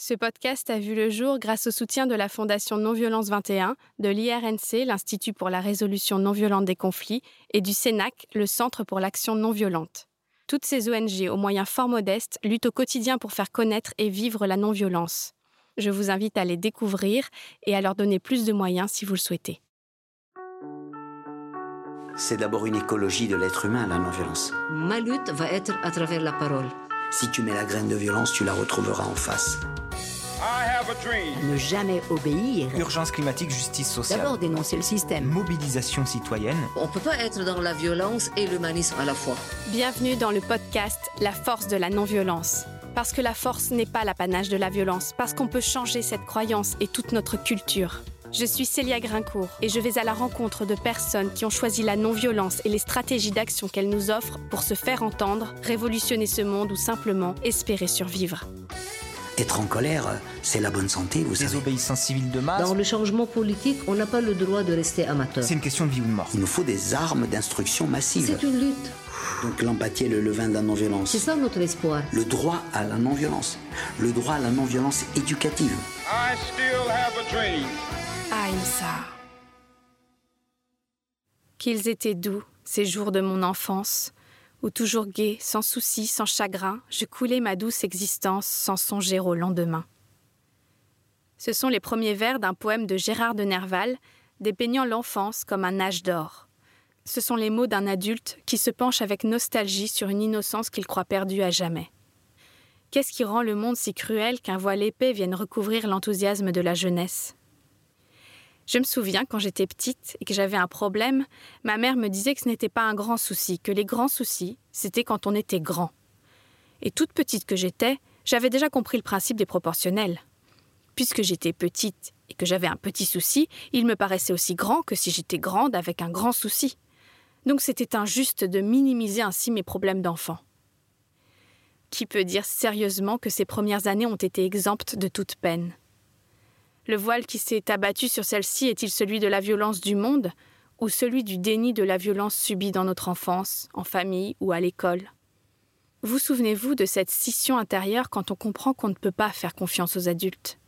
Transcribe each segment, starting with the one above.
Ce podcast a vu le jour grâce au soutien de la Fondation Non-Violence 21, de l'IRNC, l'Institut pour la résolution non violente des conflits, et du CENAC, le Centre pour l'action non violente. Toutes ces ONG, aux moyens fort modestes, luttent au quotidien pour faire connaître et vivre la non-violence. Je vous invite à les découvrir et à leur donner plus de moyens si vous le souhaitez. C'est d'abord une écologie de l'être humain, la non-violence. Ma lutte va être à travers la parole. Si tu mets la graine de violence, tu la retrouveras en face. Ne jamais obéir. Urgence climatique, justice sociale. D'abord dénoncer le système. Mobilisation citoyenne. On ne peut pas être dans la violence et l'humanisme à la fois. Bienvenue dans le podcast La force de la non-violence. Parce que la force n'est pas l'apanage de la violence, parce qu'on peut changer cette croyance et toute notre culture. Je suis Célia Grincourt et je vais à la rencontre de personnes qui ont choisi la non-violence et les stratégies d'action qu'elles nous offrent pour se faire entendre, révolutionner ce monde ou simplement espérer survivre. Être en colère, c'est la bonne santé, vous savez. Désobéissance civile de masse. Dans le changement politique, on n'a pas le droit de rester amateur. C'est une question de vie ou de mort. Il nous faut des armes d'instruction massive. C'est une lutte. Donc l'empathie est le levain de la non-violence. C'est ça notre espoir. Le droit à la non-violence. Le droit à la non-violence éducative. I still have a dream. Aïssa. Qu'ils étaient doux, ces jours de mon enfance, où toujours gai, sans souci, sans chagrin, je coulais ma douce existence sans songer au lendemain. Ce sont les premiers vers d'un poème de Gérard de Nerval, dépeignant l'enfance comme un âge d'or. Ce sont les mots d'un adulte qui se penche avec nostalgie sur une innocence qu'il croit perdue à jamais. Qu'est-ce qui rend le monde si cruel qu'un voile épais vienne recouvrir l'enthousiasme de la jeunesse? Je me souviens quand j'étais petite et que j'avais un problème, ma mère me disait que ce n'était pas un grand souci, que les grands soucis, c'était quand on était grand. Et toute petite que j'étais, j'avais déjà compris le principe des proportionnels. Puisque j'étais petite et que j'avais un petit souci, il me paraissait aussi grand que si j'étais grande avec un grand souci. Donc c'était injuste de minimiser ainsi mes problèmes d'enfant. Qui peut dire sérieusement que ces premières années ont été exemptes de toute peine? Le voile qui s'est abattu sur celle-ci est-il celui de la violence du monde ou celui du déni de la violence subie dans notre enfance, en famille ou à l'école? Vous souvenez-vous de cette scission intérieure quand on comprend qu'on ne peut pas faire confiance aux adultes?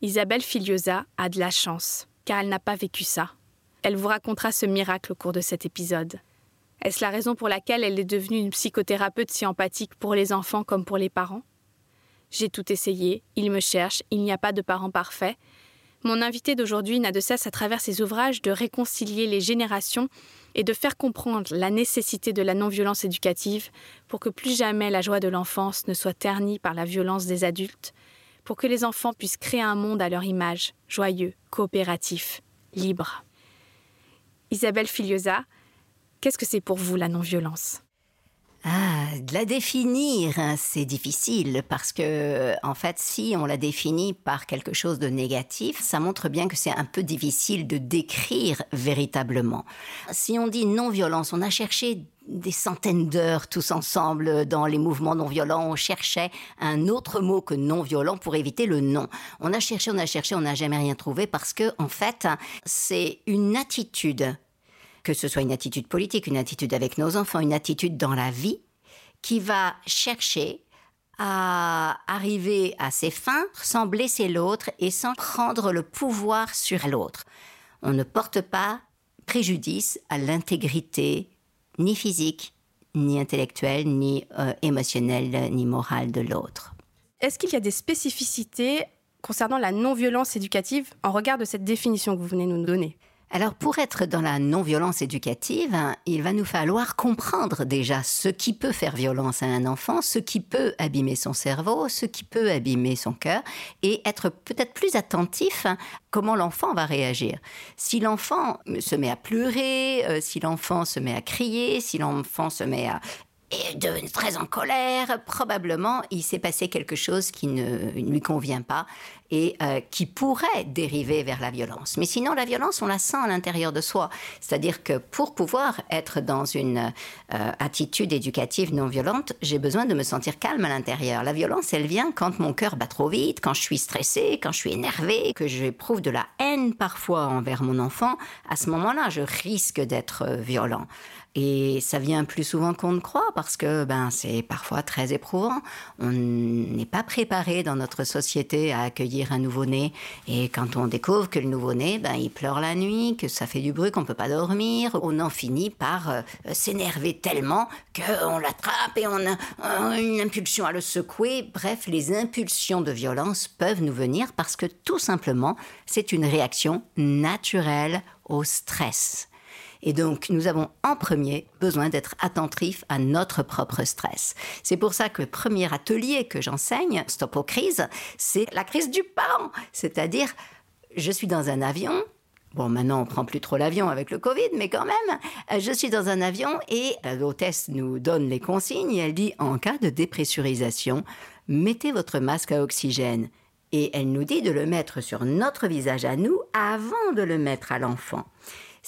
Isabelle Filiosa a de la chance, car elle n'a pas vécu ça. Elle vous racontera ce miracle au cours de cet épisode. Est-ce la raison pour laquelle elle est devenue une psychothérapeute si empathique pour les enfants comme pour les parents? J'ai tout essayé, il me cherche, il n'y a pas de parents parfaits. Mon invité d'aujourd'hui n'a de cesse à travers ses ouvrages de réconcilier les générations et de faire comprendre la nécessité de la non-violence éducative pour que plus jamais la joie de l'enfance ne soit ternie par la violence des adultes, pour que les enfants puissent créer un monde à leur image, joyeux, coopératif, libre. Isabelle Filiosa, qu'est-ce que c'est pour vous la non-violence? Ah, de la définir, hein, c'est difficile parce que, en fait, si on la définit par quelque chose de négatif, ça montre bien que c'est un peu difficile de décrire véritablement. Si on dit non-violence, on a cherché des centaines d'heures tous ensemble dans les mouvements non violents. On cherchait un autre mot que non violent pour éviter le non. On a cherché, on a cherché, on n'a jamais rien trouvé parce que, en fait, c'est une attitude que ce soit une attitude politique, une attitude avec nos enfants, une attitude dans la vie, qui va chercher à arriver à ses fins sans blesser l'autre et sans prendre le pouvoir sur l'autre. On ne porte pas préjudice à l'intégrité ni physique, ni intellectuelle, ni euh, émotionnelle, ni morale de l'autre. Est-ce qu'il y a des spécificités concernant la non-violence éducative en regard de cette définition que vous venez de nous donner? Alors pour être dans la non-violence éducative, hein, il va nous falloir comprendre déjà ce qui peut faire violence à un enfant, ce qui peut abîmer son cerveau, ce qui peut abîmer son cœur, et être peut-être plus attentif à comment l'enfant va réagir. Si l'enfant se met à pleurer, euh, si l'enfant se met à crier, si l'enfant se met à et devenu très en colère. Probablement, il s'est passé quelque chose qui ne lui convient pas et euh, qui pourrait dériver vers la violence. Mais sinon, la violence, on la sent à l'intérieur de soi. C'est-à-dire que pour pouvoir être dans une euh, attitude éducative non violente, j'ai besoin de me sentir calme à l'intérieur. La violence, elle vient quand mon cœur bat trop vite, quand je suis stressée, quand je suis énervée, que j'éprouve de la haine parfois envers mon enfant. À ce moment-là, je risque d'être euh, violent. Et ça vient plus souvent qu'on ne croit parce que ben, c'est parfois très éprouvant. On n'est pas préparé dans notre société à accueillir un nouveau-né. Et quand on découvre que le nouveau-né, ben, il pleure la nuit, que ça fait du bruit, qu'on ne peut pas dormir, on en finit par euh, s'énerver tellement qu'on l'attrape et on a euh, une impulsion à le secouer. Bref, les impulsions de violence peuvent nous venir parce que tout simplement, c'est une réaction naturelle au stress. Et donc, nous avons en premier besoin d'être attentifs à notre propre stress. C'est pour ça que le premier atelier que j'enseigne, Stop aux crises, c'est la crise du parent. C'est-à-dire, je suis dans un avion, Bon, maintenant, on prend plus trop l'avion avec le Covid, mais quand même, euh, je suis dans un avion et l'hôtesse nous donne les consignes et elle dit en cas de dépressurisation, mettez votre masque à oxygène. Et elle nous dit de le mettre sur notre visage à nous avant de le mettre à l'enfant.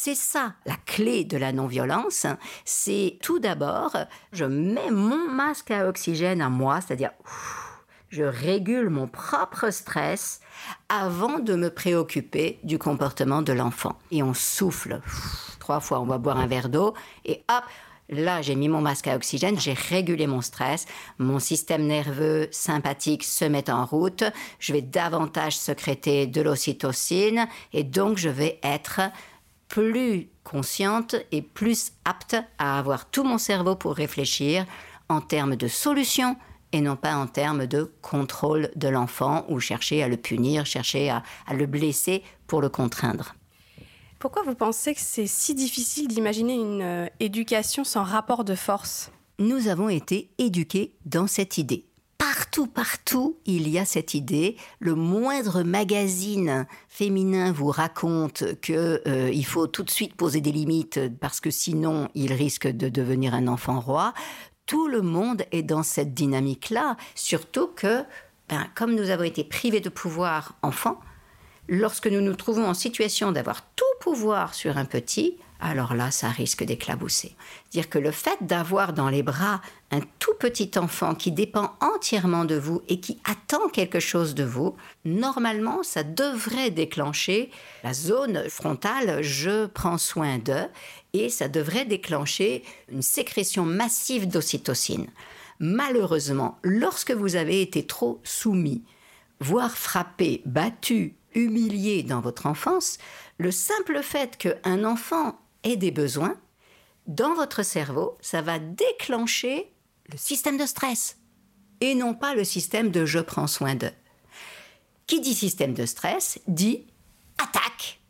C'est ça la clé de la non-violence. C'est tout d'abord, je mets mon masque à oxygène à moi, c'est-à-dire je régule mon propre stress avant de me préoccuper du comportement de l'enfant. Et on souffle trois fois, on va boire un verre d'eau et hop, Là, j'ai mis mon masque à oxygène, j'ai régulé mon stress, mon système nerveux sympathique se met en route, je vais davantage sécréter de l'ocytocine et donc je vais être plus consciente et plus apte à avoir tout mon cerveau pour réfléchir en termes de solutions et non pas en termes de contrôle de l'enfant ou chercher à le punir, chercher à, à le blesser pour le contraindre. Pourquoi vous pensez que c'est si difficile d'imaginer une euh, éducation sans rapport de force? Nous avons été éduqués dans cette idée partout, partout, il y a cette idée. Le moindre magazine féminin vous raconte que euh, il faut tout de suite poser des limites parce que sinon il risque de devenir un enfant roi. Tout le monde est dans cette dynamique-là, surtout que, ben, comme nous avons été privés de pouvoir enfant, lorsque nous nous trouvons en situation d'avoir tout pouvoir sur un petit, alors là, ça risque d'éclabousser. Dire que le fait d'avoir dans les bras un tout petit enfant qui dépend entièrement de vous et qui attend quelque chose de vous, normalement, ça devrait déclencher la zone frontale je prends soin de et ça devrait déclencher une sécrétion massive d'ocytocine. Malheureusement, lorsque vous avez été trop soumis, voire frappé, battu, humilié dans votre enfance, le simple fait qu'un enfant ait des besoins, dans votre cerveau, ça va déclencher le système de stress et non pas le système de je prends soin de. Qui dit système de stress dit attaque,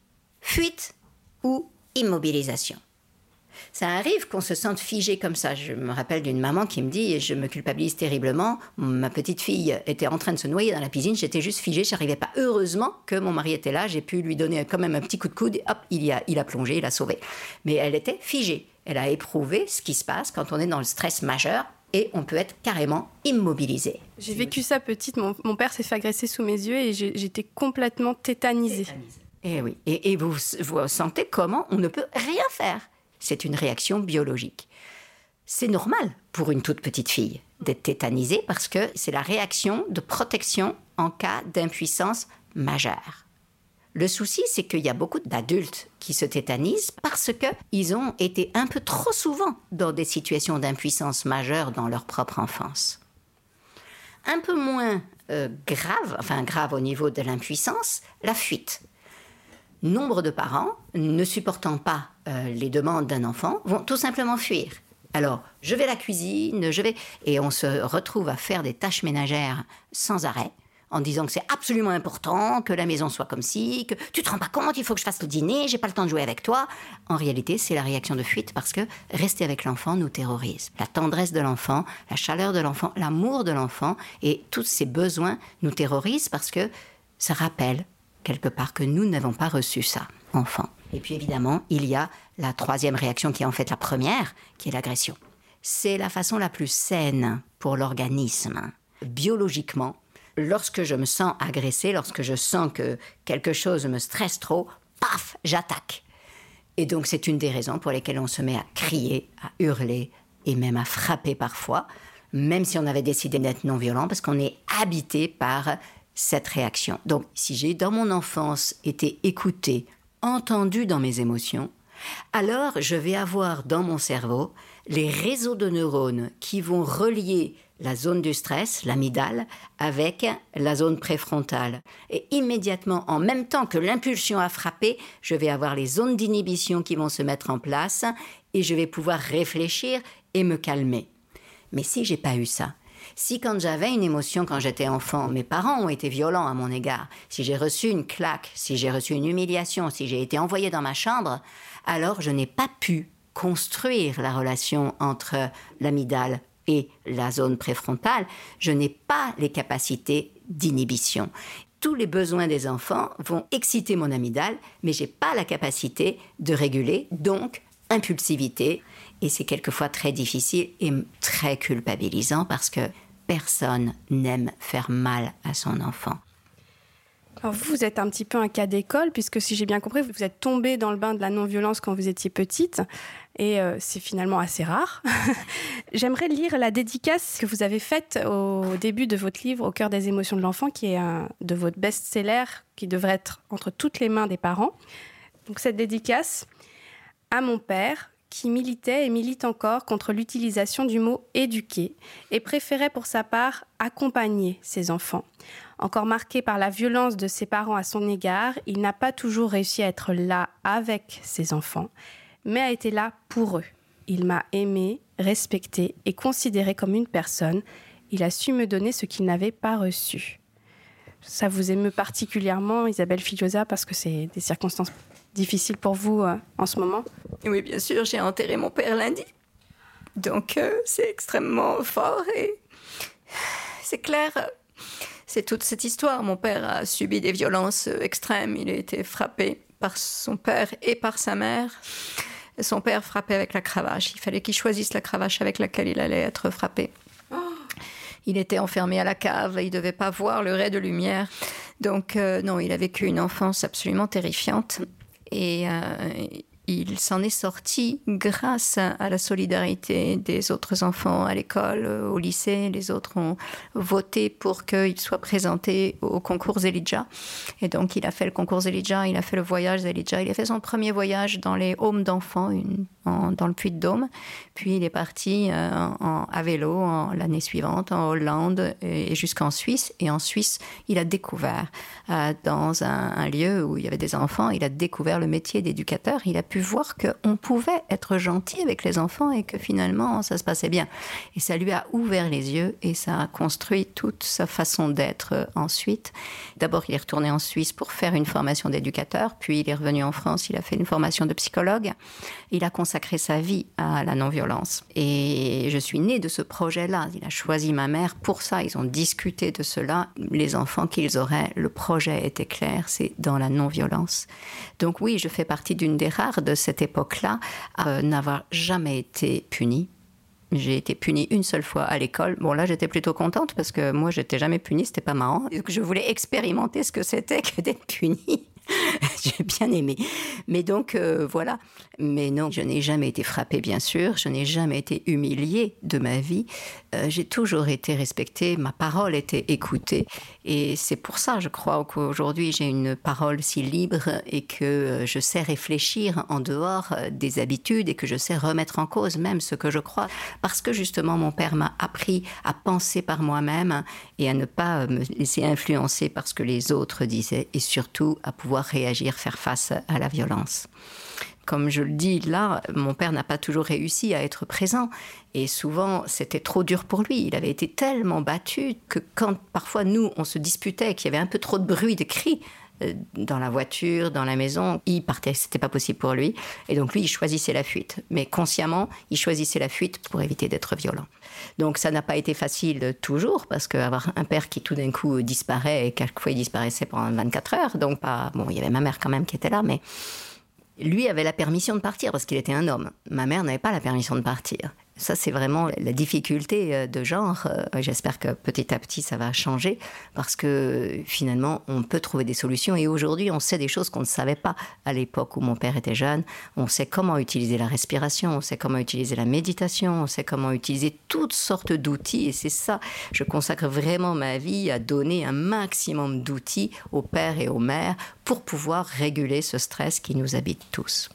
fuite ou immobilisation. Ça arrive qu'on se sente figé comme ça. Je me rappelle d'une maman qui me dit, et je me culpabilise terriblement, ma petite fille était en train de se noyer dans la piscine, j'étais juste figée, j'arrivais pas. Heureusement que mon mari était là, j'ai pu lui donner quand même un petit coup de coude, et hop, il, a, il a plongé, il a sauvé. Mais elle était figée. Elle a éprouvé ce qui se passe quand on est dans le stress majeur et on peut être carrément immobilisé. J'ai vécu ça petite, mon, père s'est fait agresser sous mes yeux et j'étais complètement tétanisée. Et eh oui, et, et vous, vous sentez comment on ne peut rien faire. C'est une réaction biologique. C'est normal pour une toute petite fille d'être tétanisée parce que c'est la réaction de protection en cas d'impuissance majeure. Le souci, c'est qu'il y a beaucoup d'adultes qui se tétanisent parce qu'ils ont été un peu trop souvent dans des situations d'impuissance majeure dans leur propre enfance. Un peu moins euh, grave, enfin grave au niveau de l'impuissance, la fuite. Nombre de parents, ne supportant pas euh, les demandes d'un enfant, vont tout simplement fuir. Alors, je vais à la cuisine, je vais... Et on se retrouve à faire des tâches ménagères sans arrêt en disant que c'est absolument important que la maison soit comme ci, que tu te rends pas compte, il faut que je fasse le dîner, j'ai pas le temps de jouer avec toi. En réalité, c'est la réaction de fuite parce que rester avec l'enfant nous terrorise. La tendresse de l'enfant, la chaleur de l'enfant, l'amour de l'enfant et tous ses besoins nous terrorisent parce que ça rappelle quelque part que nous n'avons pas reçu ça, enfant. Et puis évidemment, il y a la troisième réaction qui est en fait la première, qui est l'agression. C'est la façon la plus saine pour l'organisme. Biologiquement, lorsque je me sens agressé, lorsque je sens que quelque chose me stresse trop, paf, j'attaque. Et donc c'est une des raisons pour lesquelles on se met à crier, à hurler et même à frapper parfois, même si on avait décidé d'être non violent, parce qu'on est habité par cette réaction. Donc si j'ai dans mon enfance été écouté, entendu dans mes émotions, alors je vais avoir dans mon cerveau les réseaux de neurones qui vont relier la zone du stress, l'amygdale, avec la zone préfrontale. Et immédiatement, en même temps que l'impulsion a frappé, je vais avoir les zones d'inhibition qui vont se mettre en place et je vais pouvoir réfléchir et me calmer. Mais si j'ai pas eu ça, si quand j'avais une émotion quand j'étais enfant, mes parents ont été violents à mon égard, si j'ai reçu une claque, si j'ai reçu une humiliation, si j'ai été envoyé dans ma chambre, alors je n'ai pas pu construire la relation entre l'amygdale et la zone préfrontale, je n'ai pas les capacités d'inhibition. Tous les besoins des enfants vont exciter mon amygdale, mais j'ai pas la capacité de réguler, donc impulsivité. Et c'est quelquefois très difficile et très culpabilisant parce que personne n'aime faire mal à son enfant. Alors vous, êtes un petit peu un cas d'école, puisque si j'ai bien compris, vous êtes tombé dans le bain de la non-violence quand vous étiez petite, et euh, c'est finalement assez rare. J'aimerais lire la dédicace que vous avez faite au début de votre livre Au cœur des émotions de l'enfant, qui est un de votre best-seller, qui devrait être entre toutes les mains des parents. Donc cette dédicace à mon père, qui militait et milite encore contre l'utilisation du mot éduquer et préférait pour sa part accompagner ses enfants. Encore marqué par la violence de ses parents à son égard, il n'a pas toujours réussi à être là avec ses enfants, mais a été là pour eux. Il m'a aimé, respecté et considéré comme une personne. Il a su me donner ce qu'il n'avait pas reçu. Ça vous émeut particulièrement, Isabelle Filiosa, parce que c'est des circonstances difficiles pour vous euh, en ce moment Oui, bien sûr, j'ai enterré mon père lundi. Donc euh, c'est extrêmement fort et c'est clair, c'est toute cette histoire. Mon père a subi des violences extrêmes. Il a été frappé par son père et par sa mère. Son père frappait avec la cravache. Il fallait qu'il choisisse la cravache avec laquelle il allait être frappé. Il était enfermé à la cave, il ne devait pas voir le ray de lumière. Donc euh, non, il a vécu une enfance absolument terrifiante. Et euh, il s'en est sorti grâce à la solidarité des autres enfants à l'école, au lycée. Les autres ont voté pour qu'il soit présenté au concours Elijah. Et donc, il a fait le concours Elijah, il a fait le voyage Elijah. Il a fait son premier voyage dans les homes d'enfants, dans le Puy-de-Dôme. Puis, il est parti euh, à vélo l'année suivante en Hollande et, jusqu'en Suisse. Et en Suisse, il a découvert, euh, dans un, un lieu où il y avait des enfants, il a découvert le métier d'éducateur. Il a pu voir qu'on pouvait être gentil avec les enfants et que finalement ça se passait bien. Et ça lui a ouvert les yeux et ça a construit toute sa façon d'être euh, ensuite. D'abord, il est retourné en Suisse pour faire une formation d'éducateur, puis il est revenu en France, il a fait une formation de psychologue. Il a consacré sa vie à la non-violence. Et je suis née de ce projet-là. Il a choisi ma mère pour ça. Ils ont discuté de cela. Les enfants qu'ils auraient, le projet était clair, c'est dans la non-violence. Donc oui, je fais partie d'une des rares cette époque-là à euh, n'avoir jamais été punie. J'ai été punie une seule fois à l'école. Bon, là, j'étais plutôt contente parce que moi, j'étais jamais punie, c'était pas marrant. Je voulais expérimenter ce que c'était que d'être punie. J'ai bien aimé. Mais donc, euh, voilà. Mais non, je n'ai jamais été frappée, bien sûr. Je n'ai jamais été humiliée de ma vie. Euh, j'ai toujours été respectée. Ma parole était écoutée. Et c'est pour ça, je crois, qu'aujourd'hui, j'ai une parole si libre et que euh, je sais réfléchir en dehors des habitudes et que je sais remettre en cause même ce que je crois. Parce que justement, mon père m'a appris à penser par moi-même et à ne pas me laisser influencer par ce que les autres disaient et surtout à pouvoir réagir, faire face à la violence. Comme je le dis là, mon père n'a pas toujours réussi à être présent et souvent c'était trop dur pour lui. Il avait été tellement battu que quand parfois nous on se disputait, qu'il y avait un peu trop de bruit, de cris, euh, dans la voiture, dans la maison, il partait, c'était pas possible pour lui. Et donc lui, il choisissait la fuite. Mais consciemment, il choisissait la fuite pour éviter d'être violent. Donc ça n'a pas été facile toujours, parce qu'avoir un père qui tout d'un coup disparaît, et quelquefois il disparaissait pendant 24 heures, donc pas... Bon, il y avait ma mère quand même qui était là, mais lui avait la permission de partir parce qu'il était un homme. Ma mère n'avait pas la permission de partir. Ça, c'est vraiment la difficulté euh, de genre. Euh, j'espère que petit à petit, ça va changer parce que finalement, on peut trouver des solutions. Et aujourd'hui, on sait des choses qu'on ne savait pas à l'époque où mon père était jeune. On sait comment utiliser la respiration, on sait comment utiliser la méditation, on sait comment utiliser toutes sortes d'outils. Et c'est ça, je consacre vraiment ma vie à donner un maximum d'outils aux pères et aux mères pour pouvoir réguler ce stress qui nous habite tous.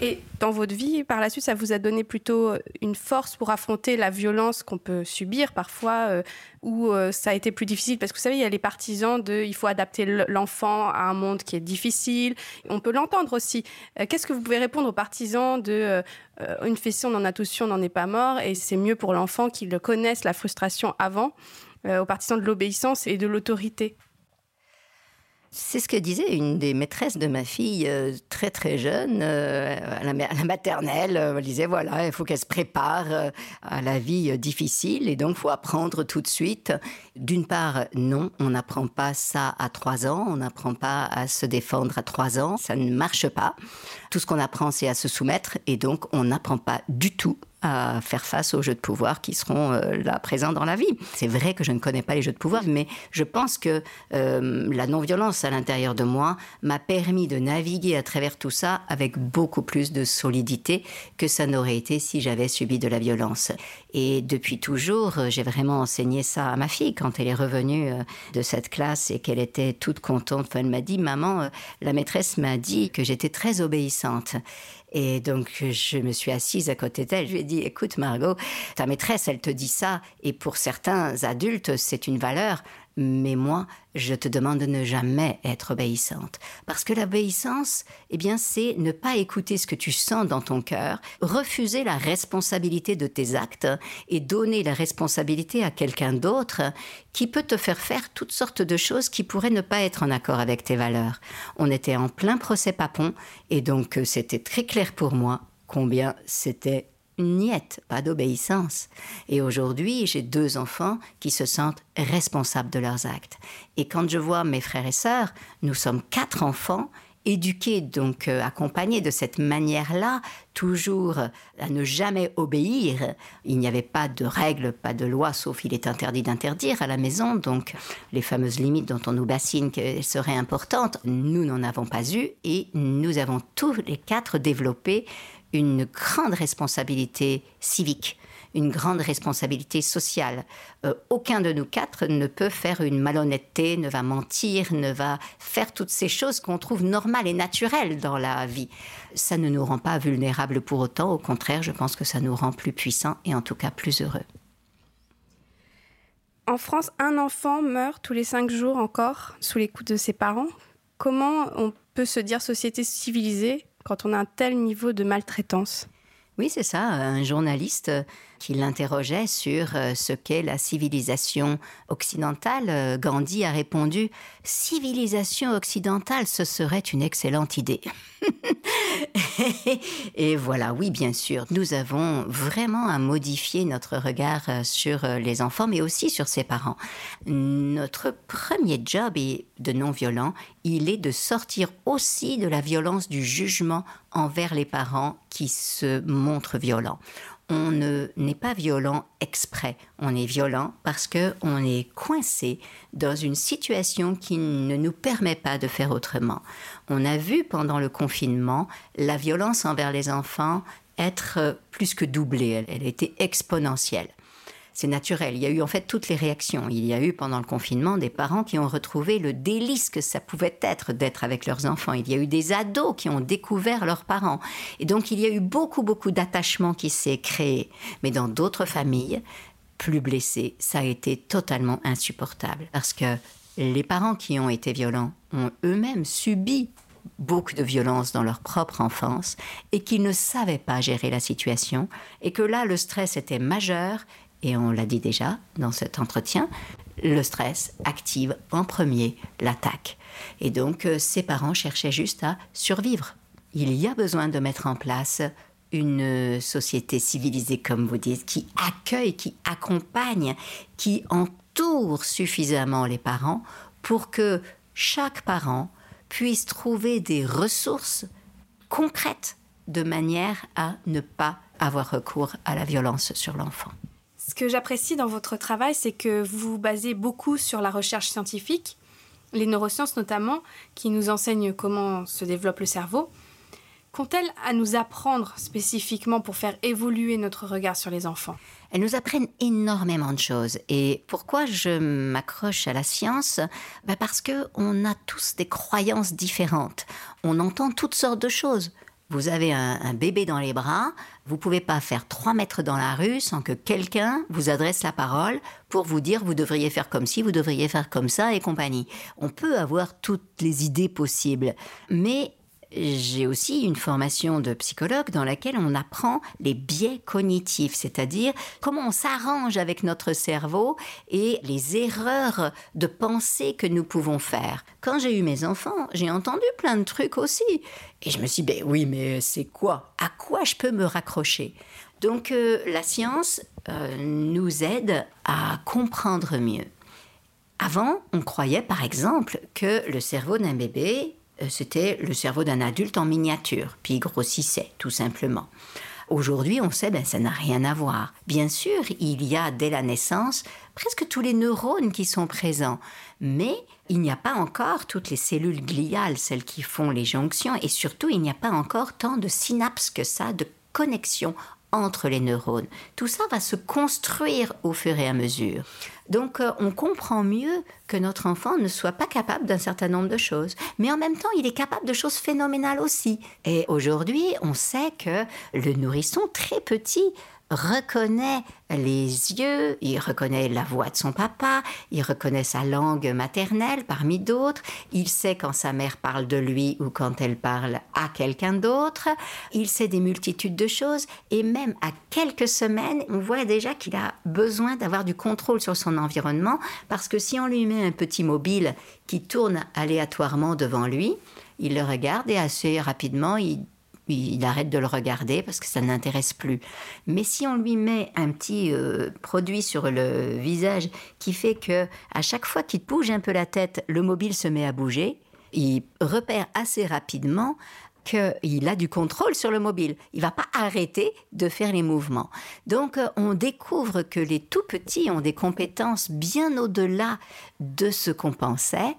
Et dans votre vie, par la suite, ça vous a donné plutôt euh, une force pour affronter la violence qu'on peut subir parfois, euh, ou euh, ça a été plus difficile? Parce que vous savez, il y a les partisans de il faut adapter l'enfant à un monde qui est difficile. On peut l'entendre aussi. Qu'est-ce que vous pouvez répondre aux partisans de une fessée, on en a tous on n'en est pas mort, et c'est mieux pour l'enfant qu'il connaisse la frustration avant, aux partisans de l'obéissance et de l'autorité? C'est ce que disait une des maîtresses de ma fille euh, très très jeune, euh, à, la, maternelle. Euh, elle disait voilà, il faut qu'elle se prépare à la vie difficile et donc faut apprendre tout de suite. D'une part, non, on n'apprend pas ça à trois ans, on n'apprend pas à se défendre à trois ans, ça ne marche pas. Tout ce qu'on apprend, c'est à se soumettre et donc on n'apprend pas du tout à faire face aux jeux de pouvoir qui seront euh, là présents dans la vie. C'est vrai que je ne connais pas les jeux de pouvoir, mais je pense que euh, la non-violence à l'intérieur de moi m'a permis de naviguer à travers tout ça avec beaucoup plus de solidité que ça n'aurait été si j'avais subi de la violence. Et depuis toujours, j'ai vraiment enseigné ça à ma fille quand elle est revenue euh, de cette classe et qu'elle était toute contente. elle m'a dit, maman, la maîtresse m'a dit que j'étais très obéissante. Et donc, je me suis assise à côté d'elle. Je lui ai dit, écoute, Margot, ta maîtresse, elle te dit ça. Et pour certains adultes, c'est une valeur. Mais moi, je te demande de ne jamais être obéissante. Parce que l'obéissance, eh bien, c'est ne pas écouter ce que tu sens dans ton cœur, refuser la responsabilité de tes actes et donner la responsabilité à quelqu'un d'autre qui peut te faire faire toutes sortes de choses qui pourraient ne pas être en accord avec tes valeurs. On était en plein procès papon et donc euh, c'était très clair pour moi combien c'était niette, pas d'obéissance. Et aujourd'hui, j'ai deux enfants qui se sentent responsables de leurs actes. Et quand je vois mes frères et sœurs, nous sommes quatre enfants éduqués, donc euh, accompagnés de cette manière-là, toujours à ne jamais obéir. Il n'y avait pas de règles, pas de loi, sauf il est interdit d'interdire à la maison, donc les fameuses limites dont on nous bassine qu'elles seraient importantes, nous n'en avons pas eu et nous avons tous les quatre développé une grande responsabilité civique, une grande responsabilité sociale. Euh, aucun de nous quatre ne peut faire une malhonnêteté, ne va mentir, ne va faire toutes ces choses qu'on trouve normales et naturelles dans la vie. Ça ne nous rend pas vulnérables pour autant, au contraire, je pense que ça nous rend plus puissants et en tout cas plus heureux. En France, un enfant meurt tous les cinq jours encore sous les coups de ses parents. Comment on peut se dire société civilisée quand on a un tel niveau de maltraitance Oui, c'est ça. Un journaliste qui l'interrogeait sur euh, ce qu'est la civilisation occidentale, euh, Gandhi a répondu Civilisation occidentale, ce serait une excellente idée. Et voilà, oui, bien sûr, nous avons vraiment à modifier notre regard euh, sur les enfants, mais aussi sur ses parents. Notre premier job est de non-violent, il est de sortir aussi de la violence du jugement envers les parents qui se montrent violents on n'est pas violent exprès, on est violent parce que on est coincé dans une situation qui ne nous permet pas de faire autrement. On a vu pendant le confinement la violence envers les enfants être plus que doublée, elle, a été exponentielle c'est naturel. Il y a eu en fait toutes les réactions. Il y a eu pendant le confinement des parents qui ont retrouvé le délice que ça pouvait être d'être avec leurs enfants. Il y a eu des ados qui ont découvert leurs parents. Et donc il y a eu beaucoup, beaucoup d'attachement qui s'est créé. Mais dans d'autres familles, plus blessées, ça a été totalement insupportable. Parce que les parents qui ont été violents ont eux-mêmes subi beaucoup de violence dans leur propre enfance et qu'ils ne savaient pas gérer la situation et que là le stress était majeur et on l'a dit déjà dans cet entretien, le stress active en premier l'attaque. Et donc, euh, ses parents cherchaient juste à survivre. Il y a besoin de mettre en place une société civilisée, comme vous dites, qui accueille, qui accompagne, qui entoure suffisamment les parents pour que chaque parent puisse trouver des ressources concrètes de manière à ne pas avoir recours à la violence sur l'enfant. Ce que j'apprécie dans votre travail, c'est que vous vous basez beaucoup sur la recherche scientifique, les neurosciences notamment, qui nous enseignent comment se développe le cerveau. Qu'ont-elles à nous apprendre spécifiquement pour faire évoluer notre regard sur les enfants? Elles nous apprennent énormément de choses. Et pourquoi je m'accroche à la science? Bah Parce que on a tous des croyances différentes. On entend toutes sortes de choses Vous avez un, bébé dans les bras, vous pouvez pas faire trois mètres dans la rue sans que quelqu'un vous adresse la parole pour vous dire vous devriez faire comme ci, vous devriez faire comme ça et compagnie. On peut avoir toutes les idées possibles, mais j'ai aussi une formation de psychologue dans laquelle on apprend les biais cognitifs, c'est-à-dire comment on s'arrange avec notre cerveau et les erreurs de pensée que nous pouvons faire. Quand j'ai eu mes enfants, j'ai entendu plein de trucs aussi. Et je me suis dit, ben oui, mais c'est quoi? À quoi je peux me raccrocher? Donc euh, la science euh, nous aide à comprendre mieux. Avant, on croyait par exemple que le cerveau d'un bébé c'était le cerveau d'un adulte en miniature, puis il grossissait, tout simplement. Aujourd'hui, on sait, ben, ça n'a rien à voir. Bien sûr, il y a dès la naissance presque tous les neurones qui sont présents, mais il n'y a pas encore toutes les cellules gliales, celles qui font les jonctions, et surtout, il n'y a pas encore tant de synapses que ça, de connexions entre les neurones. Tout ça va se construire au fur et à mesure. Donc euh, on comprend mieux que notre enfant ne soit pas capable d'un certain nombre de choses. Mais en même temps, il est capable de choses phénoménales aussi. Et aujourd'hui, on sait que le nourrisson très petit reconnaît les yeux, il reconnaît la voix de son papa, il reconnaît sa langue maternelle parmi d'autres, il sait quand sa mère parle de lui ou quand elle parle à quelqu'un d'autre, il sait des multitudes de choses et même à quelques semaines, on voit déjà qu'il a besoin d'avoir du contrôle sur son environnement parce que si on lui met un petit mobile qui tourne aléatoirement devant lui, il le regarde et assez rapidement il il arrête de le regarder parce que ça n'intéresse plus. Mais si on lui met un petit euh, produit sur le visage qui fait que à chaque fois qu'il bouge un peu la tête, le mobile se met à bouger, il repère assez rapidement qu'il a du contrôle sur le mobile. Il va pas arrêter de faire les mouvements. Donc, euh, on découvre que les tout petits ont des compétences bien au-delà de ce qu'on pensait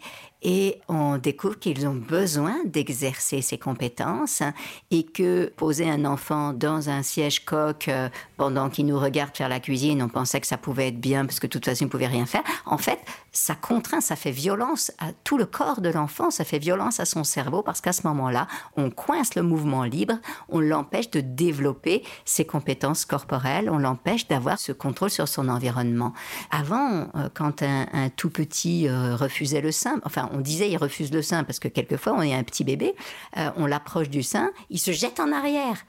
et on découvre qu'ils ont besoin d'exercer ces compétences et que poser un enfant dans un siège coq euh, pendant qu'il nous regarde faire la cuisine, on pensait que ça pouvait être bien parce que de toute façon il ne pouvait rien faire. En fait, ça contraint, ça fait violence à tout le corps de l'enfant, ça fait violence à son cerveau parce qu'à ce moment-là, on coince le mouvement libre, on l'empêche de développer ses compétences corporelles, on l'empêche d'avoir ce contrôle sur son environnement. Avant, euh, quand un, tout petit euh, refusait le sein, enfin on disait il refuse le sein parce que quelquefois on est un petit bébé, euh, on l'approche du sein, il se jette en arrière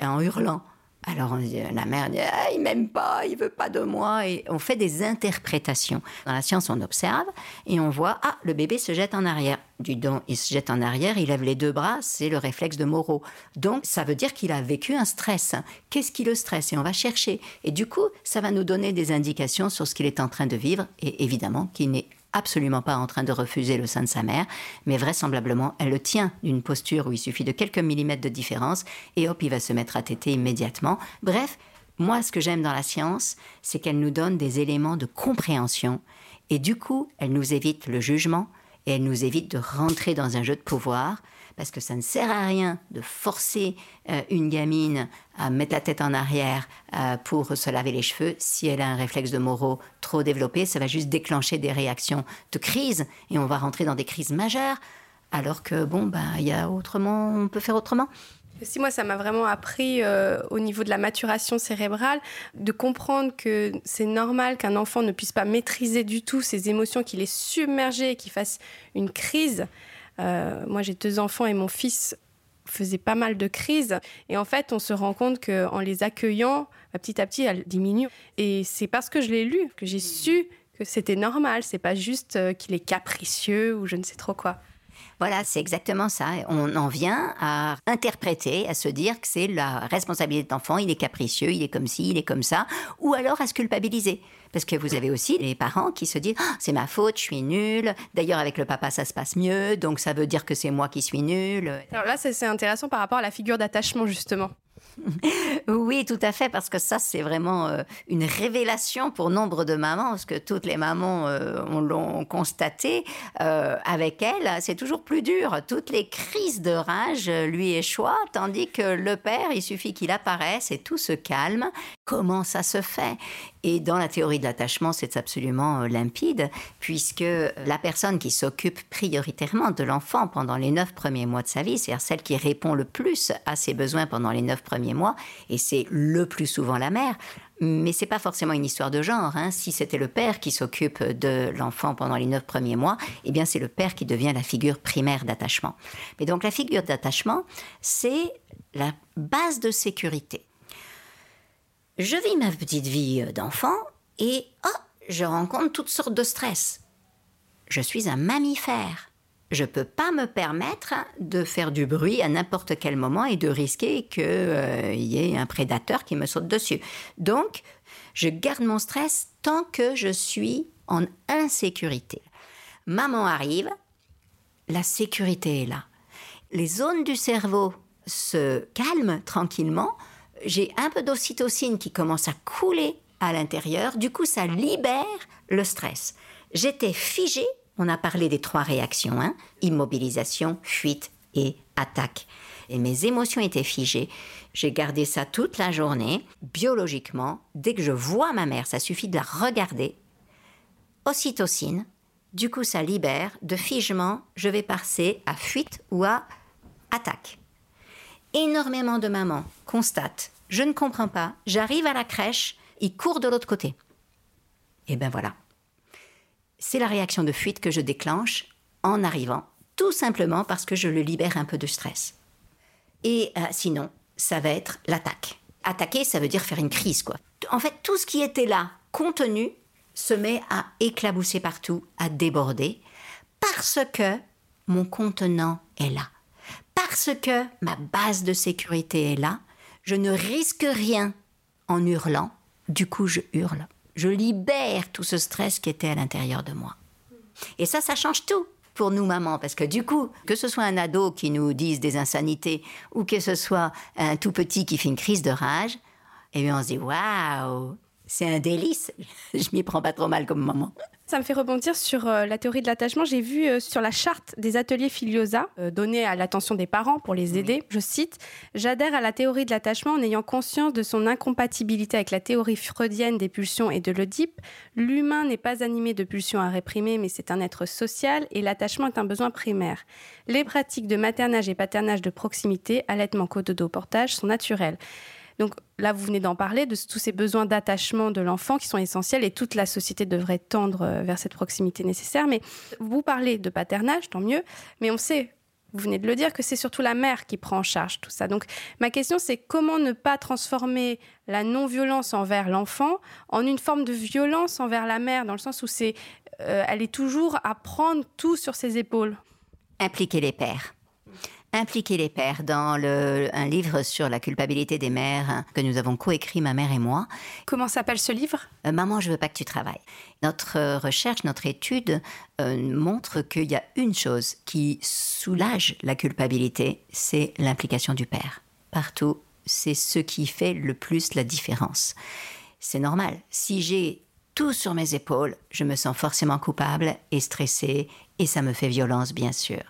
en hurlant. Alors la mère dit ah, il m'aime pas, il veut pas de moi et on fait des interprétations. Dans la science, on observe et on voit ah le bébé se jette en arrière. Du don, il se jette en arrière, il lève les deux bras, c'est le réflexe de Moreau. Donc ça veut dire qu'il a vécu un stress. Qu'est-ce qui le stresse? Et on va chercher. Et du coup, ça va nous donner des indications sur ce qu'il est en train de vivre et évidemment qu'il n'est absolument pas en train de refuser le sein de sa mère, mais vraisemblablement elle le tient d'une posture où il suffit de quelques millimètres de différence et hop, il va se mettre à téter immédiatement. Bref, moi ce que j'aime dans la science, c'est qu'elle nous donne des éléments de compréhension et du coup, elle nous évite le jugement et elle nous évite de rentrer dans un jeu de pouvoir parce que ça ne sert à rien de forcer euh, une gamine à mettre la tête en arrière euh, pour se laver les cheveux. Si elle a un réflexe de Moreau trop développé, ça va juste déclencher des réactions de crise et on va rentrer dans des crises majeures. Alors que bon, ben, il y a autrement, on peut faire autrement. Si moi, ça m'a vraiment appris euh, au niveau de la maturation cérébrale de comprendre que c'est normal qu'un enfant ne puisse pas maîtriser du tout ses émotions, qu'il est submergé, qu'il fasse une crise. Euh, moi, j'ai deux enfants et mon fils faisait pas mal de crises. Et en fait, on se rend compte qu'en les accueillant, bah, petit à petit, elles diminuent. Et c'est parce que je l'ai lu que j'ai su que c'était normal. C'est pas juste euh, qu'il est capricieux ou je ne sais trop quoi. Voilà, c'est exactement ça. On en vient à interpréter, à se dire que c'est la responsabilité de l'enfant, il est capricieux, il est comme ci, il est comme ça, ou alors à se culpabiliser. Parce que vous avez aussi les parents qui se disent ah, c'est ma faute, je suis nul. D'ailleurs, avec le papa, ça se passe mieux, donc ça veut dire que c'est moi qui suis nul. Alors là, c'est intéressant par rapport à la figure d'attachement, justement. Oui, tout à fait, parce que ça, c'est vraiment euh, une révélation pour nombre de mamans, parce que toutes les mamans euh, l'ont constaté euh, avec elle. C'est toujours plus dur. Toutes les crises de rage lui échouent, tandis que le père, il suffit qu'il apparaisse et tout se calme. Comment ça se fait. Et dans la théorie de l'attachement, c'est absolument euh, limpide, puisque la personne qui s'occupe prioritairement de l'enfant pendant les neuf premiers mois de sa vie, c'est-à-dire celle qui répond le plus à ses besoins pendant les neuf premiers mois, et c'est le plus souvent la mère, mais c'est pas forcément une histoire de genre. Hein. Si c'était le père qui s'occupe de l'enfant pendant les neuf premiers mois, eh bien c'est le père qui devient la figure primaire d'attachement. Mais donc la figure d'attachement, c'est la base de sécurité. Je vis ma petite vie d'enfant et oh, je rencontre toutes sortes de stress. Je suis un mammifère. Je ne peux pas me permettre de faire du bruit à n'importe quel moment et de risquer qu'il euh, y ait un prédateur qui me saute dessus. Donc, je garde mon stress tant que je suis en insécurité. Maman arrive, la sécurité est là. Les zones du cerveau se calment tranquillement. J'ai un peu d'ocytocine qui commence à couler à l'intérieur. Du coup, ça libère le stress. J'étais figée on a parlé des trois réactions, hein immobilisation, fuite et attaque. Et mes émotions étaient figées. J'ai gardé ça toute la journée. Biologiquement, dès que je vois ma mère, ça suffit de la regarder. Ocytocine, du coup ça libère. De figement, je vais passer à fuite ou à attaque. Énormément de mamans constatent, je ne comprends pas, j'arrive à la crèche, il court de l'autre côté. Et ben voilà, c'est la réaction de fuite que je déclenche en arrivant, tout simplement parce que je le libère un peu de stress. Et euh, sinon, ça va être l'attaque. Attaquer, ça veut dire faire une crise, quoi. En fait, tout ce qui était là, contenu, se met à éclabousser partout, à déborder, parce que mon contenant est là. Parce que ma base de sécurité est là, je ne risque rien en hurlant, du coup je hurle je libère tout ce stress qui était à l'intérieur de moi. Et ça, ça change tout pour nous mamans, parce que du coup, que ce soit un ado qui nous dise des insanités ou que ce soit un tout petit qui fait une crise de rage, eh bien on se dit waouh, c'est un délice. Je m'y prends pas trop mal comme maman. Ça me fait rebondir sur euh, la théorie de l'attachement. J'ai vu euh, sur la charte des ateliers Filiosa, euh, donnée à l'attention des parents pour les aider, je cite J'adhère à la théorie de l'attachement en ayant conscience de son incompatibilité avec la théorie freudienne des pulsions et de l'Oedipe. L'humain n'est pas animé de pulsions à réprimer, mais c'est un être social et l'attachement est un besoin primaire. Les pratiques de maternage et paternage de proximité, allaitement, cododo, portage sont naturelles. Donc là, vous venez d'en parler, de tous ces besoins d'attachement de l'enfant qui sont essentiels et toute la société devrait tendre euh, vers cette proximité nécessaire. Mais vous parlez de paternage, tant mieux, mais on sait vous venez de le dire, que c'est surtout la mère qui prend en charge tout ça. Donc ma question c'est comment ne pas transformer la non-violence envers l'enfant en une forme de violence envers la mère, dans le sens où c'est, euh, elle est toujours à prendre tout sur ses épaules? Impliquer les pères impliquer les pères dans le, un livre sur la culpabilité des mères que nous avons coécrit, ma mère et moi. Comment s'appelle ce livre? Euh, Maman, je veux pas que tu travailles. Notre euh, recherche, notre étude euh, montre qu'il y a une chose qui soulage la culpabilité, c'est l'implication du père. Partout, c'est ce qui fait le plus la différence. C'est normal. Si j'ai tout sur mes épaules, je me sens forcément coupable et stressée, et ça me fait violence, bien sûr.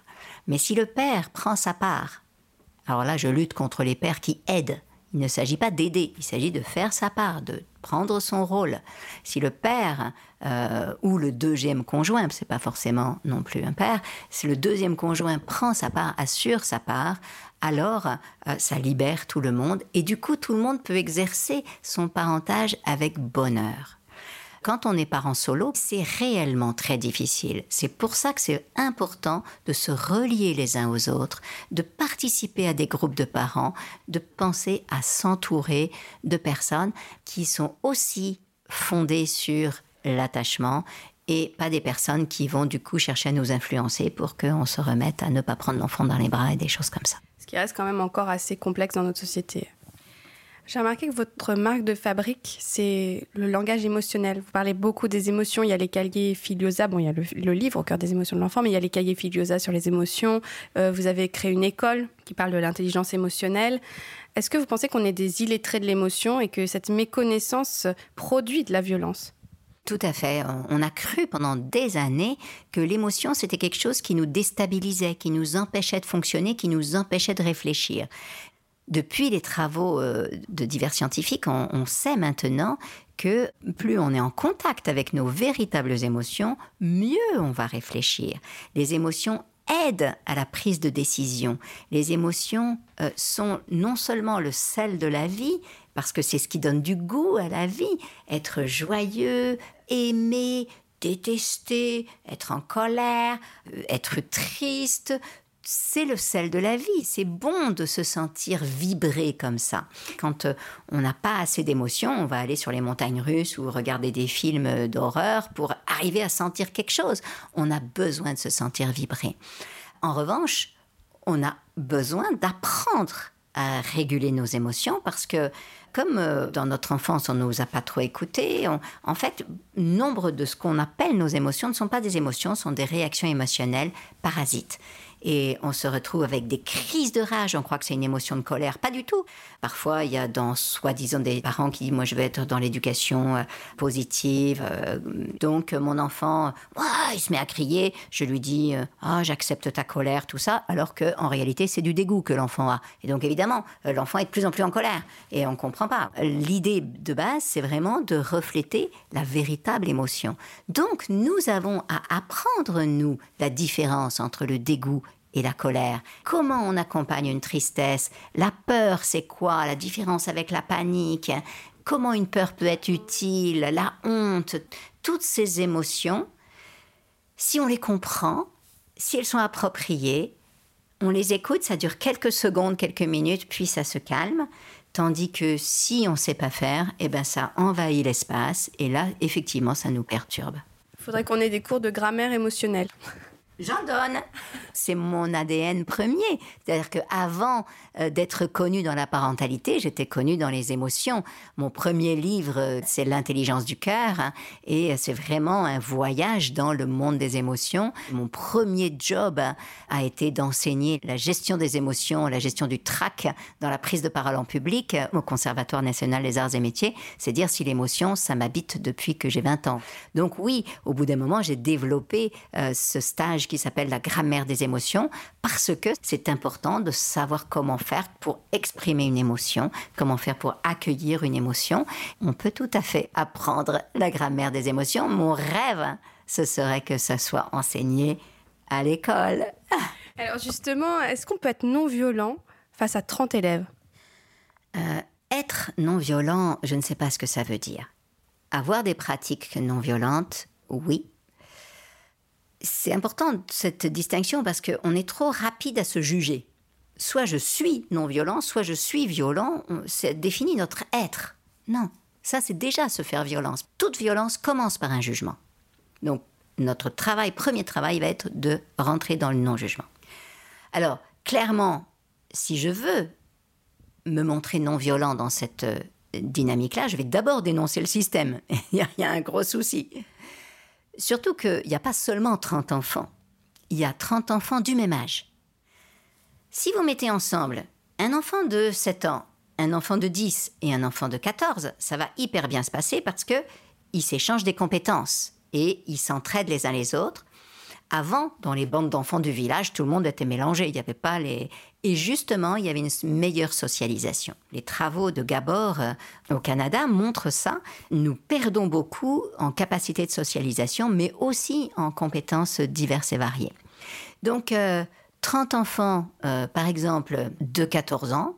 Mais si le père prend sa part, alors là je lutte contre les pères qui aident. Il ne s'agit pas d'aider, il s'agit de faire sa part, de prendre son rôle. Si le père euh, ou le deuxième conjoint, c'est pas forcément non plus un père, si le deuxième conjoint prend sa part, assure sa part, alors euh, ça libère tout le monde et du coup tout le monde peut exercer son parentage avec bonheur. Quand on est parent solo, c'est réellement très difficile. C'est pour ça que c'est important de se relier les uns aux autres, de participer à des groupes de parents, de penser à s'entourer de personnes qui sont aussi fondées sur l'attachement et pas des personnes qui vont du coup chercher à nous influencer pour qu'on se remette à ne pas prendre l'enfant dans les bras et des choses comme ça. Ce qui reste quand même encore assez complexe dans notre société. J'ai remarqué que votre marque de fabrique, c'est le langage émotionnel. Vous parlez beaucoup des émotions. Il y a les cahiers Filiosa, bon, il y a le, livre au cœur des émotions de l'enfant, mais il y a les cahiers Filiosa sur les émotions. Euh, vous avez créé une école qui parle de l'intelligence émotionnelle. Est-ce que vous pensez qu'on est des illettrés de l'émotion et que cette méconnaissance produit de la violence? Tout à fait. On a cru pendant des années que l'émotion, c'était quelque chose qui nous déstabilisait, qui nous empêchait de fonctionner, qui nous empêchait de réfléchir. Depuis les travaux euh, de divers scientifiques, on, sait maintenant que plus on est en contact avec nos véritables émotions, mieux on va réfléchir. Les émotions aident à la prise de décision. Les émotions euh, sont non seulement le sel de la vie, parce que c'est ce qui donne du goût à la vie, être joyeux, aimer, détester, être en colère, euh, être triste, c'est le sel de la vie. C'est bon de se sentir vibrer comme ça. Quand euh, on n'a pas assez d'émotions, on va aller sur les montagnes russes ou regarder des films d'horreur pour arriver à sentir quelque chose. On a besoin de se sentir vibrer. En revanche, on a besoin d'apprendre à réguler nos émotions parce que comme euh, dans notre enfance on ne nous a pas trop écoutés, en fait, nombre de ce qu'on appelle nos émotions ne sont pas des émotions, sont des réactions émotionnelles parasites. Et on se retrouve avec des crises de rage, on croit que c'est une émotion de colère, pas du tout. Parfois, il y a dans soi-disant des parents qui disent, moi je vais être dans l'éducation euh, positive, euh, donc euh, mon enfant, Ouah, il se met à crier, je lui dis, ah j'accepte ta colère, tout ça, alors que en réalité c'est du dégoût que l'enfant a. Et donc évidemment, l'enfant est de plus en plus en colère et on comprend pas. L'idée de base, c'est vraiment de refléter la véritable émotion. Donc nous avons à apprendre nous la différence entre le dégoût et la colère. Comment on accompagne une tristesse? La peur, c'est quoi? La différence avec la panique? Comment une peur peut être utile? La honte? Toutes ces émotions, si on les comprend, si elles sont appropriées, on les écoute, ça dure quelques secondes, quelques minutes, puis ça se calme. Tandis que si on ne sait pas faire, eh ben ça envahit l'espace et là, effectivement, ça nous perturbe. Il faudrait qu'on ait des cours de grammaire émotionnelle. J'en donne. C'est mon ADN premier. C'est-à-dire qu'avant euh, d'être connue dans la parentalité, j'étais connue dans les émotions. Mon premier livre, euh, c'est L'intelligence du cœur. hein, et c'est vraiment un voyage dans le monde des émotions. Mon premier job hein, a été d'enseigner la gestion des émotions, la gestion du trac dans la prise de parole en public euh, au Conservatoire national des arts et métiers. C'est dire si l'émotion, ça m'habite depuis que j'ai 20 ans. Donc oui, au bout d'un moment, j'ai développé euh, ce stage qui s'appelle la grammaire des émotions parce que c'est important de savoir comment faire pour exprimer une émotion, comment faire pour accueillir une émotion. On peut tout à fait apprendre la grammaire des émotions. Mon rêve, ce serait que ça soit enseigné à l'école. Alors justement, est-ce qu'on peut être non violent face à 30 élèves? Euh, être non violent, je ne sais pas ce que ça veut dire. Avoir des pratiques non violentes, oui. C'est important cette distinction parce qu'on est trop rapide à se juger. Soit je suis non violent, soit je suis violent. Ça définit notre être. Non, ça c'est déjà se faire violence. Toute violence commence par un jugement. Donc notre travail, premier travail, va être de rentrer dans le non-jugement. Alors, clairement, si je veux me montrer non violent dans cette euh, dynamique-là, je vais d'abord dénoncer le système. Il y a un gros souci. Surtout qu'il n'y a pas seulement 30 enfants. Il y a 30 enfants du même âge. Si vous mettez ensemble un enfant de 7 ans, un enfant de 10 et un enfant de 14, ça va hyper bien se passer parce que ils s'échangent des compétences et ils s'entraident les uns les autres. Avant, dans les bandes d'enfants du village, tout le monde était mélangé. Il n'y avait pas les. Et justement, il y avait une meilleure socialisation. Les travaux de Gabor euh, au Canada montrent ça. Nous perdons beaucoup en capacité de socialisation, mais aussi en compétences diverses et variées. Donc, euh, 30 enfants, euh, par exemple, de 14 ans,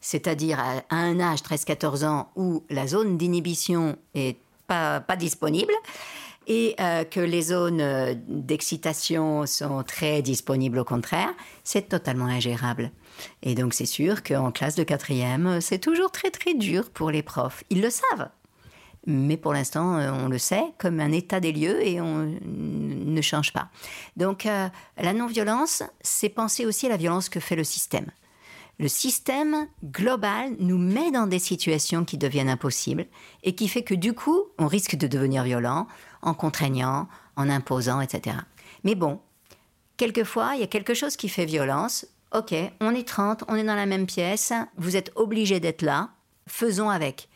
c'est-à-dire à, un âge 13-14 ans où la zone d'inhibition est pas disponible et euh, que les zones euh, d'excitation sont très disponibles au contraire, c'est totalement ingérable. Et donc c'est sûr qu'en classe de quatrième, c'est toujours très très dur pour les profs. Ils le savent. Mais pour l'instant, euh, on le sait comme un état des lieux et on ne change pas. Donc euh, la non-violence, c'est penser aussi à la violence que fait le système. Le système global nous met dans des situations qui deviennent impossibles et qui fait que du coup, on risque de devenir violent en contraignant, en imposant, etc. Mais bon, quelquefois, il y a quelque chose qui fait violence. Ok, on est 30, on est dans la même pièce, vous êtes obligé d'être là, faisons avec.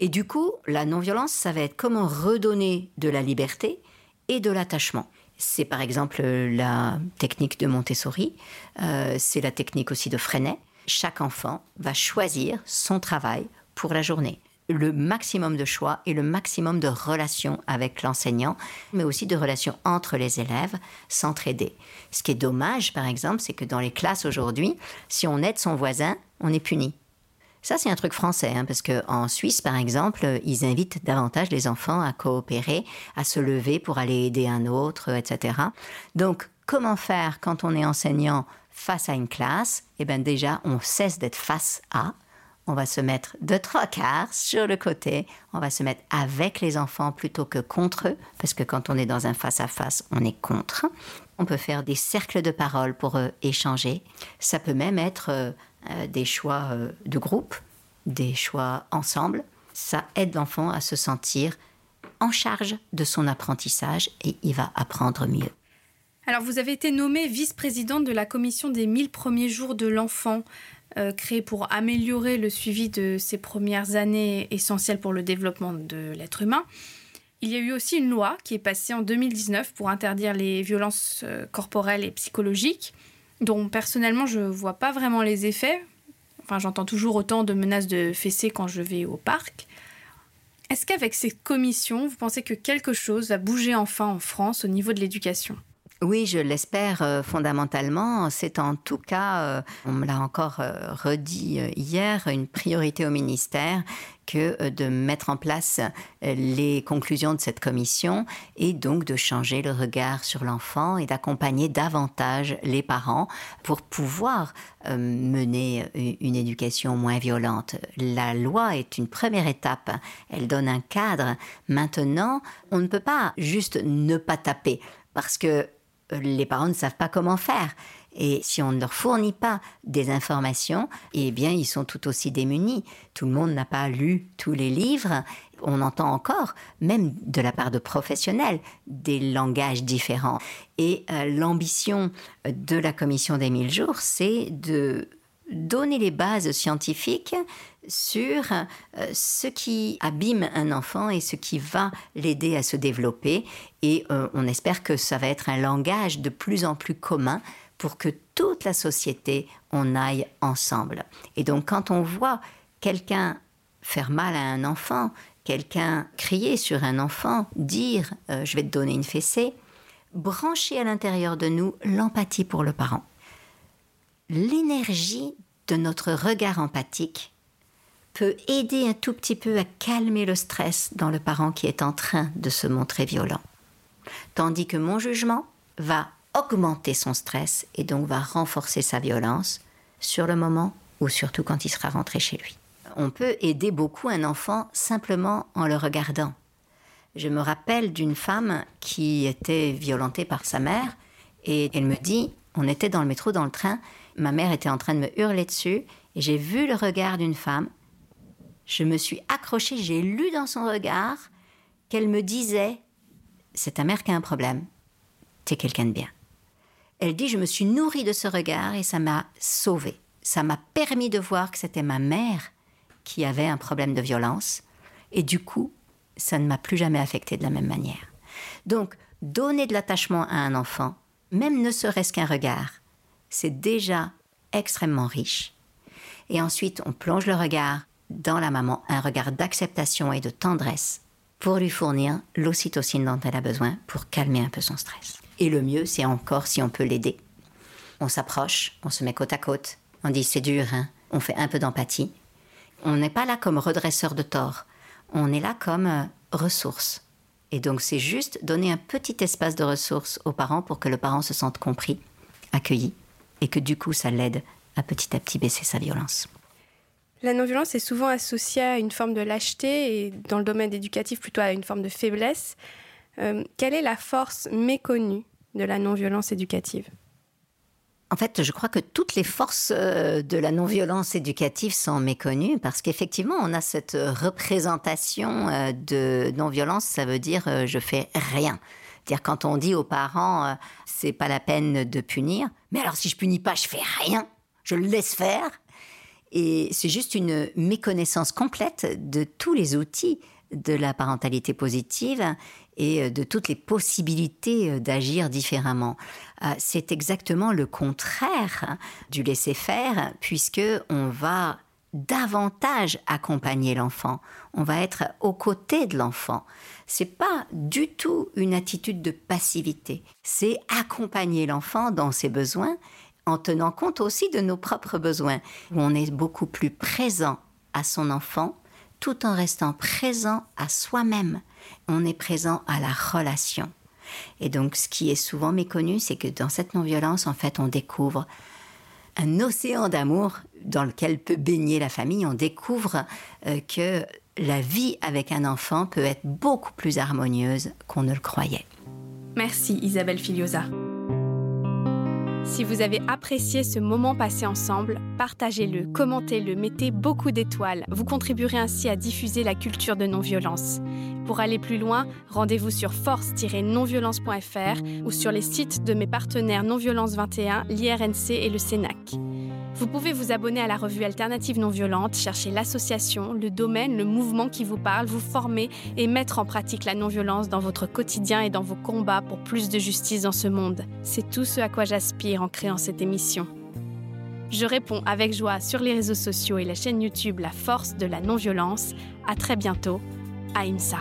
Et du coup, la non-violence, ça va être comment redonner de la liberté et de l'attachement. C'est par exemple la technique de Montessori, euh, c'est la technique aussi de Freinet. chaque enfant va choisir son travail pour la journée. Le maximum de choix et le maximum de relations avec l'enseignant, mais aussi de relations entre les élèves, s'entraider. Ce qui est dommage, par exemple, c'est que dans les classes aujourd'hui, si on aide son voisin, on est puni. Ça, c'est un truc français, hein, parce qu'en Suisse, par exemple, ils invitent davantage les enfants à coopérer, à se lever pour aller aider un autre, etc. Donc, comment faire quand on est enseignant face à une classe? Eh bien, déjà, on cesse d'être face à. On va se mettre de trois quarts sur le côté. On va se mettre avec les enfants plutôt que contre eux, parce que quand on est dans un face-à-face, on est contre. On peut faire des cercles de parole pour euh, échanger. Ça peut même être euh, euh, des choix de groupe, des choix ensemble. Ça aide l'enfant à se sentir en charge de son apprentissage et il va apprendre mieux. Alors, vous avez été nommée vice-présidente de la commission des 1000 premiers jours de l'enfant, euh, créée pour améliorer le suivi de ces premières années essentielles pour le développement de l'être humain. Il y a eu aussi une loi qui est passée en 2019 pour interdire les violences euh, corporelles et psychologiques, dont personnellement je ne vois pas vraiment les effets. Enfin, j'entends toujours autant de menaces de fessées quand je vais au parc. Est-ce qu'avec cette commission, vous pensez que quelque chose va bouger enfin en France au niveau de l'éducation? Oui, je l'espère euh, fondamentalement. C'est en tout cas, euh, on me l'a encore euh, redit hier, une priorité au ministère que de mettre en place les conclusions de cette commission et donc de changer le regard sur l'enfant et d'accompagner davantage les parents pour pouvoir mener une éducation moins violente. La loi est une première étape, elle donne un cadre. Maintenant, on ne peut pas juste ne pas taper parce que les parents ne savent pas comment faire. Et si on ne leur fournit pas des informations, eh bien, ils sont tout aussi démunis. Tout le monde n'a pas lu tous les livres. On entend encore, même de la part de professionnels, des langages différents. Et euh, l'ambition de la commission des 1000 jours, c'est de donner les bases scientifiques sur euh, ce qui abîme un enfant et ce qui va l'aider à se développer. Et euh, on espère que ça va être un langage de plus en plus commun pour que toute la société en aille ensemble. Et donc quand on voit quelqu'un faire mal à un enfant, quelqu'un crier sur un enfant, dire euh, je vais te donner une fessée, brancher à l'intérieur de nous l'empathie pour le parent. L'énergie de notre regard empathique peut aider un tout petit peu à calmer le stress dans le parent qui est en train de se montrer violent. Tandis que mon jugement va augmenter son stress et donc va renforcer sa violence sur le moment ou surtout quand il sera rentré chez lui. On peut aider beaucoup un enfant simplement en le regardant. Je me rappelle d'une femme qui était violentée par sa mère et elle me dit, on était dans le métro, dans le train, ma mère était en train de me hurler dessus et j'ai vu le regard d'une femme. Je me suis accrochée, j'ai lu dans son regard qu'elle me disait, c'est ta mère qui a un problème, t'es quelqu'un de bien. Elle dit, je me suis nourrie de ce regard et ça m'a sauvée. Ça m'a permis de voir que c'était ma mère qui avait un problème de violence et du coup, ça ne m'a plus jamais affectée de la même manière. Donc, donner de l'attachement à un enfant, même ne serait-ce qu'un regard, c'est déjà extrêmement riche. Et ensuite, on plonge le regard dans la maman, un regard d'acceptation et de tendresse pour lui fournir l'ocytocine dont elle a besoin pour calmer un peu son stress. Et le mieux, c'est encore si on peut l'aider. On s'approche, on se met côte à côte, on dit c'est dur, hein on fait un peu d'empathie. On n'est pas là comme redresseur de tort, on est là comme euh, ressource. Et donc c'est juste donner un petit espace de ressources aux parents pour que le parent se sente compris, accueilli, et que du coup ça l'aide à petit à petit baisser sa violence. La non-violence est souvent associée à une forme de lâcheté et dans le domaine éducatif plutôt à une forme de faiblesse. Euh, quelle est la force méconnue de la non-violence éducative? En fait, je crois que toutes les forces euh, de la non-violence éducative sont méconnues parce qu'effectivement, on a cette représentation euh, de non-violence, ça veut dire je fais rien. Dire quand on dit aux parents euh, c'est pas la peine de punir, mais alors si je punis pas, je fais rien, je le laisse faire. Et c'est juste une méconnaissance complète de tous les outils de la parentalité positive et euh, de toutes les possibilités euh, d'agir différemment. C'est exactement le contraire hein, du laisser-faire, puisque on va davantage accompagner l'enfant. On va être aux côtés de l'enfant. C'est pas du tout une attitude de passivité. C'est accompagner l'enfant dans ses besoins en tenant compte aussi de nos propres besoins. On est beaucoup plus présent à son enfant tout en restant présent à soi-même. On est présent à la relation. Et donc, ce qui est souvent méconnu, c'est que dans cette non-violence, en fait, on découvre un océan d'amour dans lequel peut baigner la famille. On découvre euh, que la vie avec un enfant peut être beaucoup plus harmonieuse qu'on ne le croyait. Merci Isabelle Filiosa. Si vous avez apprécié ce moment passé ensemble, partagez-le, commentez-le, mettez beaucoup d'étoiles. Vous contribuerez ainsi à diffuser la culture de non-violence. Pour aller plus loin, rendez-vous sur force-nonviolence.fr ou sur les sites de mes partenaires Non-Violence 21, l'IRNC et le CENAC. Vous pouvez vous abonner à la revue Alternative Non Violente, chercher l'association, le domaine, le mouvement qui vous parle, vous former et mettre en pratique la non-violence dans votre quotidien et dans vos combats pour plus de justice dans ce monde. C'est tout ce à quoi j'aspire en créant cette émission. Je réponds avec joie sur les réseaux sociaux et la chaîne YouTube La Force de la Non-Violence. À très bientôt. Aïmsa.